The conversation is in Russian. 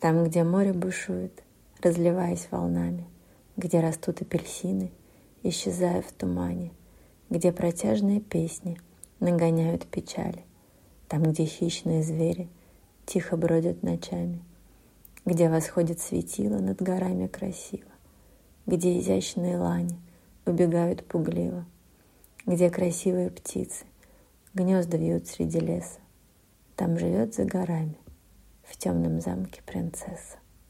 Там, где море бушует, разливаясь волнами, Где растут апельсины, исчезая в тумане, Где протяжные песни нагоняют печали, Там, где хищные звери тихо бродят ночами, Где восходит светило над горами красиво, Где изящные лани убегают пугливо, Где красивые птицы гнезда вьют среди леса, Там живет за горами w ciemnym zamki princesy.